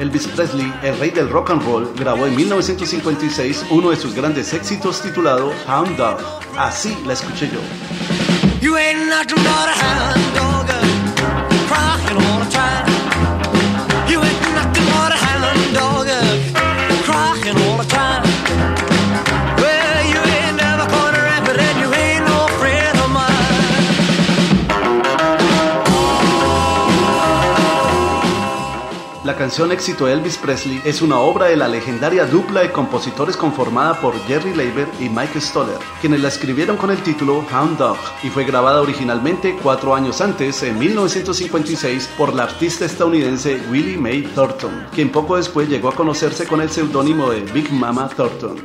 Elvis Presley, el rey del rock and roll, grabó en 1956 uno de sus grandes éxitos titulado Hound Dog. Así la escuché yo. La canción éxito Elvis Presley es una obra de la legendaria dupla de compositores conformada por Jerry Leiber y Mike Stoller, quienes la escribieron con el título Hound Dog y fue grabada originalmente cuatro años antes, en 1956, por la artista estadounidense Willie Mae Thornton, quien poco después llegó a conocerse con el seudónimo de Big Mama Thornton.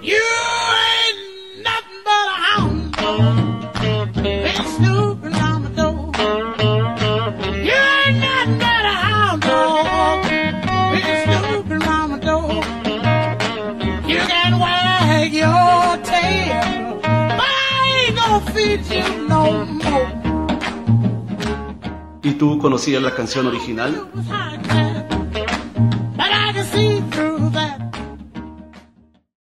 ¿Y tú conocías la canción original? High